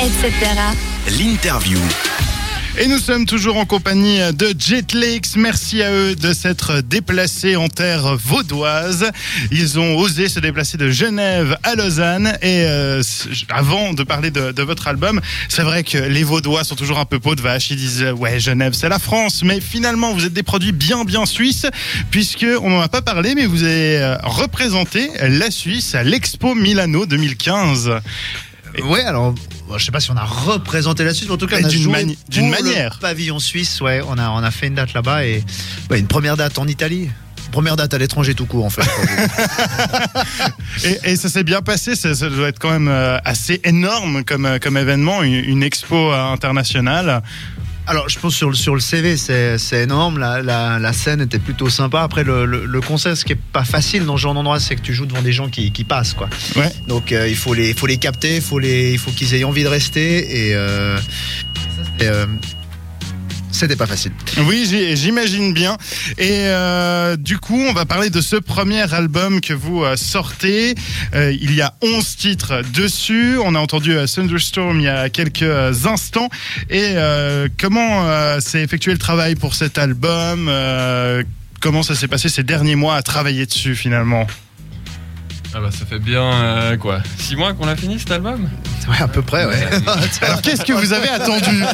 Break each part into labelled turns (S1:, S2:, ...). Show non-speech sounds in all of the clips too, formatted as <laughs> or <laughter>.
S1: etc.
S2: L'interview.
S3: Et nous sommes toujours en compagnie de Jetlakes. Merci à eux de s'être déplacés en terre vaudoise. Ils ont osé se déplacer de Genève à Lausanne. Et euh, avant de parler de, de votre album, c'est vrai que les Vaudois sont toujours un peu peau de vache. Ils disent ouais Genève c'est la France, mais finalement vous êtes des produits bien bien suisses puisque on n'en a pas parlé, mais vous avez euh, représenté la Suisse à l'Expo Milano 2015.
S4: Ouais, alors je sais pas si on a représenté la Suisse, mais en tout cas,
S3: Et
S4: on a
S3: d'une mani- manière.
S4: Le pavillon suisse, ouais, on a on a fait une date là-bas et ouais, une première date en Italie. Première date à l'étranger tout court en fait. <laughs>
S3: Et, et ça s'est bien passé, ça, ça doit être quand même euh, assez énorme comme, euh, comme événement, une, une expo internationale.
S4: Alors, je pense sur le, sur le CV, c'est énorme. La, la, la scène était plutôt sympa. Après, le, le, le concert, ce qui est pas facile dans ce genre d'endroit, c'est que tu joues devant des gens qui, qui passent, quoi.
S3: Ouais.
S4: Donc, euh, il faut les, faut les capter, il faut les, il faut qu'ils aient envie de rester. Et, euh, et, euh, c'était pas facile.
S3: Oui, j'imagine bien. Et euh, du coup, on va parler de ce premier album que vous euh, sortez. Euh, il y a 11 titres dessus. On a entendu Thunderstorm il y a quelques instants. Et comment s'est effectué le travail pour cet album? Comment ça s'est passé ces derniers mois à travailler dessus finalement?
S5: Ah bah ça fait bien euh, quoi Six mois qu'on a fini cet album
S4: Ouais, à peu près, ouais.
S3: Alors qu'est-ce que vous avez attendu?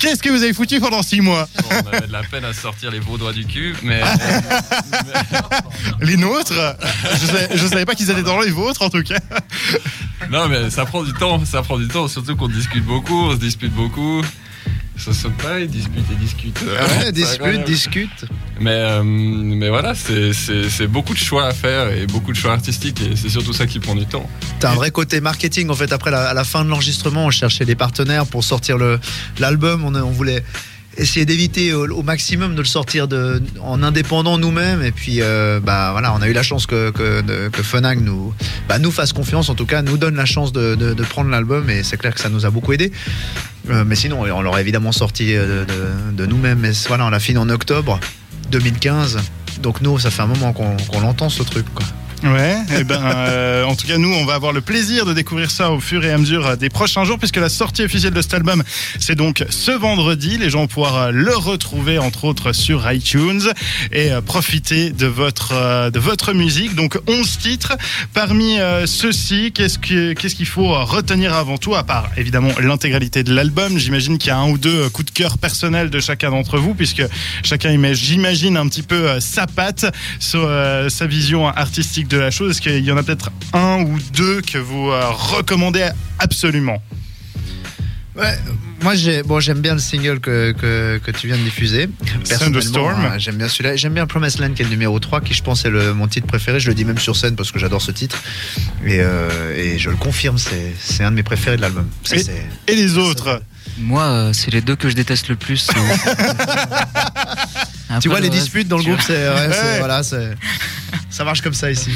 S3: Qu'est-ce que vous avez foutu pendant 6 mois?
S5: Bon, On avait de la peine à sortir les vaudois du cul, mais
S3: Les nôtres? Je savais, je savais pas qu'ils étaient dans les vôtres en tout cas.
S5: non mais ça prend du temps, ça prend du temps, surtout qu'on discute beaucoup, on se dispute beaucoup. Ça saute pas, ils discutent et discutent. euh,
S4: Ouais,
S5: c'est
S4: discute,
S5: incroyable.
S4: discute.
S5: Mais, euh, mais voilà, c'est- beaucoup de choix à faire et beaucoup de choix artistiques et c'est surtout ça qui prend du temps.
S4: T'as un vrai côté marketing en fait. Après, la- à la fin de l'enregistrement, on cherchait des partenaires pour sortir l'album. On, voulait essayer d'éviter au, maximum de le sortir de, en indépendant nous-mêmes. Et puis, euh, bah voilà, on a eu la chance que que, que Funag nous bah, nous fasse confiance. En tout cas, nous donne la chance de, de- prendre l'album. Et c'est clair que ça nous a beaucoup aidé. Euh, mais sinon, on l'aurait évidemment sorti de- de nous-mêmes. Mais voilà, on l'a fini en octobre 2015. Donc nous, ça fait un moment qu'on l'entend ce truc.
S3: Ouais, et ben, euh, en tout cas, nous, on va avoir le plaisir de découvrir ça au fur et à mesure euh, des prochains jours, puisque la sortie officielle de cet album, c'est donc ce vendredi. Les gens vont pouvoir euh, le retrouver, entre autres, sur iTunes et euh, profiter de votre, de votre musique. Donc, 11 titres. Parmi ceux-ci, qu'est-ce que- qu'est-ce qu'il faut retenir avant tout, à part, évidemment, l'intégralité de l'album J'imagine qu'il y a un ou deux coups de cœur personnels de chacun d'entre vous, puisque chacun j'imagine, un petit peu sa patte sa vision artistique de la chose. Est-ce qu'il y en a peut-être un ou deux que vous euh, recommandez absolument?
S4: Ouais, moi j'ai bon j'aime bien le single que, que, que tu viens de diffuser.
S3: Thunderstorm.
S4: euh, J'aime bien celui-là. J'aime bien Promised Land qui est le numéro 3 qui je pense est le, mon titre préféré. Je le dis même sur scène parce que j'adore ce titre. Et, euh, et je le confirme, c'est c'est un de mes préférés de l'album.
S3: Et-
S4: c'est-
S3: Et les autres?
S6: Moi, c'est les deux que je déteste le plus. <laughs>
S4: Tu vois
S6: le
S4: les disputes dans le groupe, c'est ouais, c'est-
S3: Ouais.
S4: voilà, c'est ça marche comme ça ici.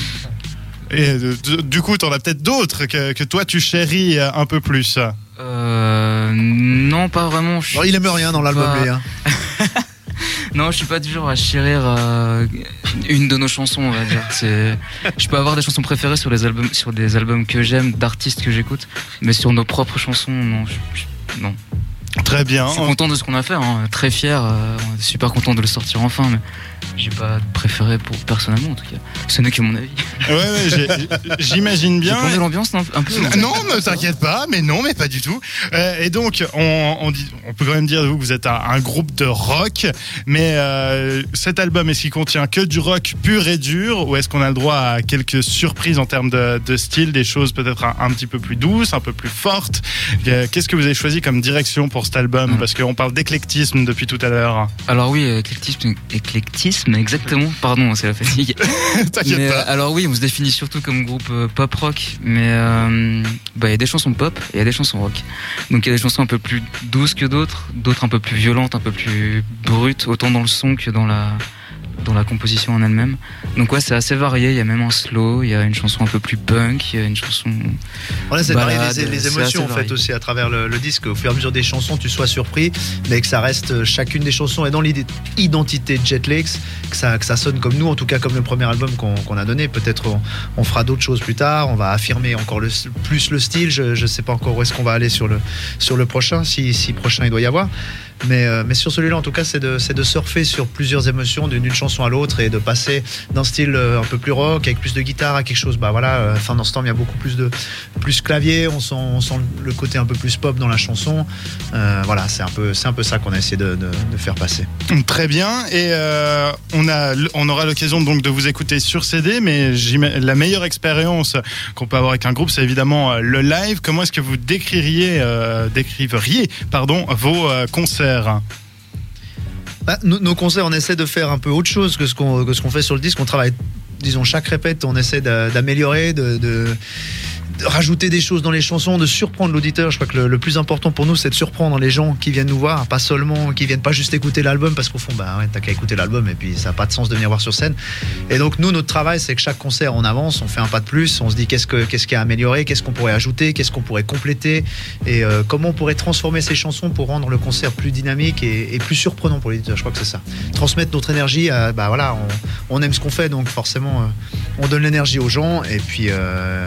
S3: Et euh, du coup, t'en as peut-être d'autres que, que toi tu chéris euh, un peu plus.
S6: Euh, non, pas vraiment. Je
S4: il aime rien dans l'album,
S6: pas-
S4: hein. <laughs>
S6: Non, je suis pas du genre à chérir euh, une de nos chansons, on va dire. Je peux avoir des chansons préférées sur les albums, sur des albums que j'aime, d'artistes que j'écoute, mais sur nos propres chansons, non. je- non.
S3: Très bien.
S6: Je suis content de ce qu'on a fait, hein, très fier, euh, on est super content de le sortir enfin, mais j'ai pas préféré pour personnellement en tout cas. Ce n'est que mon avis.
S3: Ouais, ouais, j'ai- j'imagine
S6: J'ai
S3: bien.
S6: plongé l'ambiance un peu.
S3: Non, ne t'inquiète pas, mais non, mais pas du tout. Euh, et donc, on, on, dit, on peut quand même dire de vous que vous êtes un, un groupe de rock, mais euh, cet album, est-ce qu'il contient que du rock pur et dur, ou est-ce qu'on a le droit à quelques surprises en termes de, de style, des choses peut-être un, un petit peu plus douces, un peu plus fortes? Euh, Qu'est-ce que vous avez choisi comme direction pour cet album
S6: Mm.
S3: Parce qu'on parle d'éclectisme depuis tout à l'heure.
S6: Alors oui, éclectisme, éclectisme, exactement. Pardon, c'est la fatigue. <laughs>
S3: T'inquiète
S6: Mais,
S3: pas.
S6: euh, alors oui, on se définit surtout comme groupe euh, pop rock, mais euh, bah, il y a des chansons pop et il y a des chansons rock. Donc il y a des chansons un peu plus douces que d'autres, d'autres un peu plus violentes, un peu plus brutes, autant dans le son que dans la dans la composition en elle-même. Donc ouais, c'est assez varié. Il y a même un slow, il y a une chanson un peu plus punk, il y a une chanson.
S4: De varier
S6: Balade,
S4: les, les
S6: c'est
S4: émotions en fait
S6: varié.
S4: aussi à travers le, le disque. Au fur et à mesure des chansons, tu sois surpris, mais que ça reste euh, chacune des chansons est dans l'identité de Jetlex, que ça, que ça sonne comme nous, en tout cas comme le premier album qu'on a donné. Peut-être on, on fera d'autres choses plus tard. On va affirmer encore le, plus le style. Je ne sais pas encore où est-ce qu'on va aller sur le, sur le prochain, si, si prochain il doit y avoir. Mais, euh, mais sur celui-là, en tout cas, c'est de, c'est de surfer sur plusieurs émotions d'une d'une à l'autre et de passer d'un style euh, un peu plus rock avec plus de guitare à quelque chose. Bah voilà, euh, fin dans ce temps, il y a beaucoup plus de plus clavier. On sent, le côté un peu plus pop dans la chanson. Euh, voilà, c'est un peu, c'est un peu ça qu'on a essayé de, faire passer.
S3: Très bien. Et euh, on, a, on aura l'occasion donc de vous écouter sur CD, mais la meilleure expérience qu'on peut avoir avec un groupe, c'est évidemment euh, le live. Comment est-ce que vous décririez, euh, décriveriez pardon, vos euh, concerts?
S4: Bah, nos, nos concerts, on essaie de faire un peu autre chose que ce qu'on fait sur le disque. On travaille, disons, chaque répète, on essaie d'a- d'améliorer, de rajouter des choses dans les chansons, de surprendre l'auditeur. Je crois que le, plus important pour nous, c'est de surprendre les gens qui viennent nous voir, pas seulement qui viennent pas juste écouter l'album, parce qu'au fond, bah ouais, t'as qu'à écouter l'album et puis ça n'a pas de sens de venir voir sur scène. Et donc nous, notre travail, c'est que chaque concert, on avance, on fait un pas de plus, on se dit qu'est-ce que qu'est-ce qui a amélioré, qu'est-ce qu'on pourrait ajouter, qu'est-ce qu'on pourrait compléter, et euh, comment on pourrait transformer ces chansons pour rendre le concert plus dynamique et, plus surprenant pour l'auditeur. Je crois que c'est ça. Transmettre notre énergie, à- bah voilà, on, aime ce qu'on fait, donc forcément, euh, on donne l'énergie aux gens et puis euh,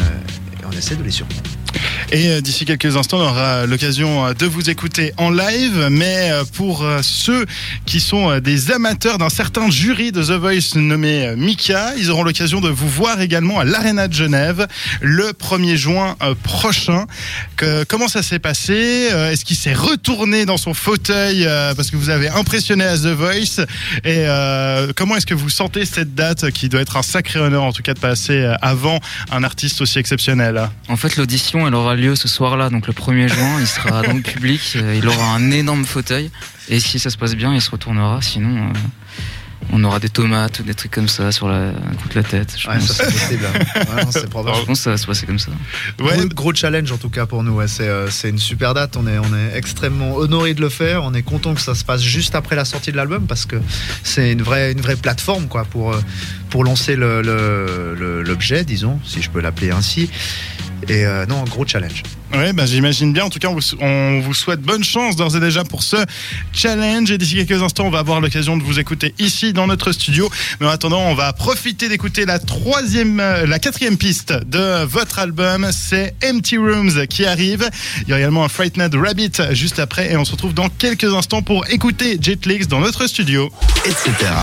S4: et on essaie de les surprendre.
S3: Et euh, d'ici quelques instants, on aura l'occasion euh, de vous écouter en live. Mais euh, pour ceux qui sont des amateurs d'un certain jury de The Voice nommé Mika, ils auront l'occasion de vous voir également à l'Arena de Genève le 1er juin prochain. Comment ça s'est passé Est-ce qu'il s'est retourné dans son fauteuil parce que vous avez impressionné à The Voice Et comment est-ce que vous sentez cette date qui doit être un sacré honneur en tout cas de passer avant un artiste aussi exceptionnel?
S6: En fait, l'audition, elle aura lieu ce soir-là, donc le 1er juin. Il sera dans le <laughs> public, euh, il aura un énorme fauteuil. Et si ça se passe bien, il se retournera. Sinon, euh, on aura des tomates, des trucs comme ça sur la, contre la tête. Je
S4: Ouais,
S6: pense.
S4: ça c'est possible. <laughs> Ouais, non, c'est probable.
S6: Je pense que ça va se passer comme ça.
S3: Ouais,
S4: Gros, gros challenge en tout cas pour nous. ouais. C'est euh, c'est une super date. On est, on est extrêmement honoré de le faire. On est content que ça se passe juste après la sortie de l'album parce que c'est une vraie, une vraie plateforme quoi pour pour lancer le- le- le- l'objet, disons, si je peux l'appeler ainsi. Et euh, non, gros challenge.
S3: Ouais, bah, j'imagine bien. En tout cas, on vous, on vous souhaite bonne chance d'ores et déjà pour ce challenge. Et d'ici quelques instants, on va avoir l'occasion de vous écouter ici dans notre studio. Mais en attendant, on va profiter d'écouter la troisième, euh, la quatrième piste de votre album. C'est Empty Rooms qui arrive. Il y a également un Frightened Rabbit juste après. Et on se retrouve dans quelques instants pour écouter Jetlix dans notre studio.
S1: etc.